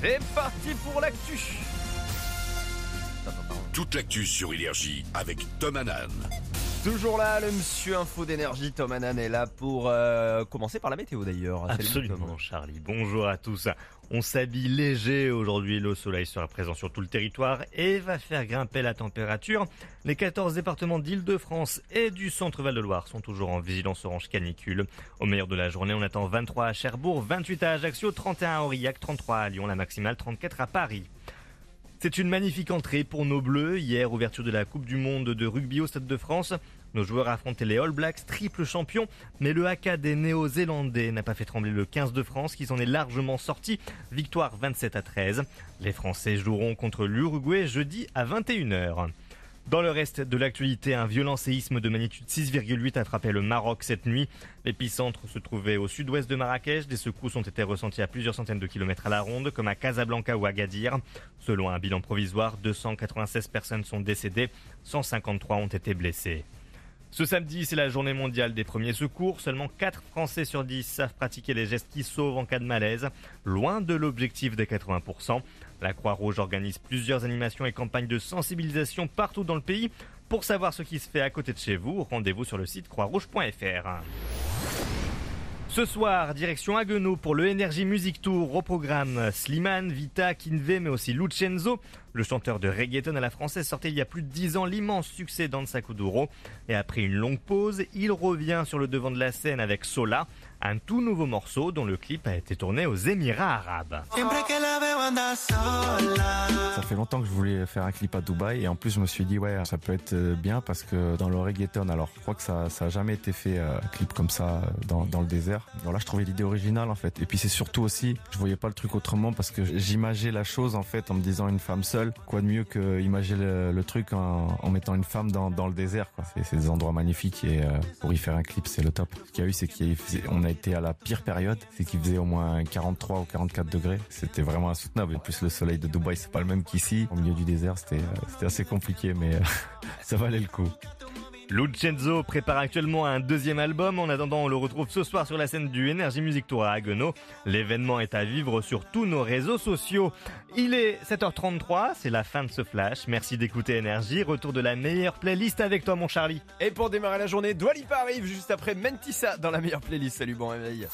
C'est parti pour l'actu Toute l'actu sur Énergie avec Tom Hanan. Toujours là, le monsieur info d'énergie, Tom Hanan est là pour euh, commencer par la météo d'ailleurs. Absolument, Tom. Charlie. Bonjour à tous. On s'habille léger aujourd'hui. Le soleil sera présent sur tout le territoire et va faire grimper la température. Les 14 départements d'Île-de-France et du centre-Val de Loire sont toujours en vigilance orange canicule. Au meilleur de la journée, on attend 23 à Cherbourg, 28 à Ajaccio, 31 à Aurillac, 33 à Lyon, la maximale 34 à Paris. C'est une magnifique entrée pour nos Bleus. Hier, ouverture de la Coupe du Monde de rugby au Stade de France. Nos joueurs affrontaient les All Blacks, triple champion, mais le haka des Néo-Zélandais n'a pas fait trembler le 15 de France qui s'en est largement sorti. Victoire 27 à 13. Les Français joueront contre l'Uruguay jeudi à 21h. Dans le reste de l'actualité, un violent séisme de magnitude 6,8 a frappé le Maroc cette nuit. L'épicentre se trouvait au sud-ouest de Marrakech. Des secousses ont été ressenties à plusieurs centaines de kilomètres à la ronde, comme à Casablanca ou Agadir. Selon un bilan provisoire, 296 personnes sont décédées, 153 ont été blessées. Ce samedi, c'est la journée mondiale des premiers secours. Seulement 4 Français sur 10 savent pratiquer les gestes qui sauvent en cas de malaise, loin de l'objectif des 80%. La Croix-Rouge organise plusieurs animations et campagnes de sensibilisation partout dans le pays. Pour savoir ce qui se fait à côté de chez vous, rendez-vous sur le site croixrouge.fr. Ce soir, direction Haguenau pour le Energy Music Tour au programme Slimane, Vita, Kinve, mais aussi Lucenzo. Le chanteur de reggaeton à la française sortait il y a plus de 10 ans l'immense succès Danza Kuduro. Et après une longue pause, il revient sur le devant de la scène avec Sola, un tout nouveau morceau dont le clip a été tourné aux Émirats Arabes. Fait longtemps que je voulais faire un clip à Dubaï et en plus je me suis dit ouais ça peut être euh, bien parce que dans le reggaeton alors je crois que ça ça a jamais été fait euh, un clip comme ça euh, dans, dans le désert. Alors là je trouvais l'idée originale en fait et puis c'est surtout aussi je voyais pas le truc autrement parce que j'imageais la chose en fait en me disant une femme seule quoi de mieux que le, truc en, mettant une femme dans, dans le désert quoi. C'est des endroits magnifiques et pour y faire un clip c'est le top. Ce qu'il y a eu c'est qu'on a été à la pire période c'est qu'il faisait au moins 43 ou 44 degrés. C'était vraiment insoutenable. En plus le soleil de Dubaï c'est pas le même qu'ici. Au milieu du désert c'était euh, assez compliqué mais euh, ça valait le coup. Lucenzo prépare actuellement un deuxième album. En attendant, on le retrouve ce soir sur la scène du Energy Music Tour à Haguenau. L'événement est à vivre sur tous nos réseaux sociaux. Il est 7h33, c'est la fin de ce flash. Merci d'écouter Energy. Retour de la meilleure playlist avec toi, mon Charlie. Et pour démarrer la journée, Dwalipa arrive juste après Mentissa dans la meilleure playlist. Salut, bon réveil.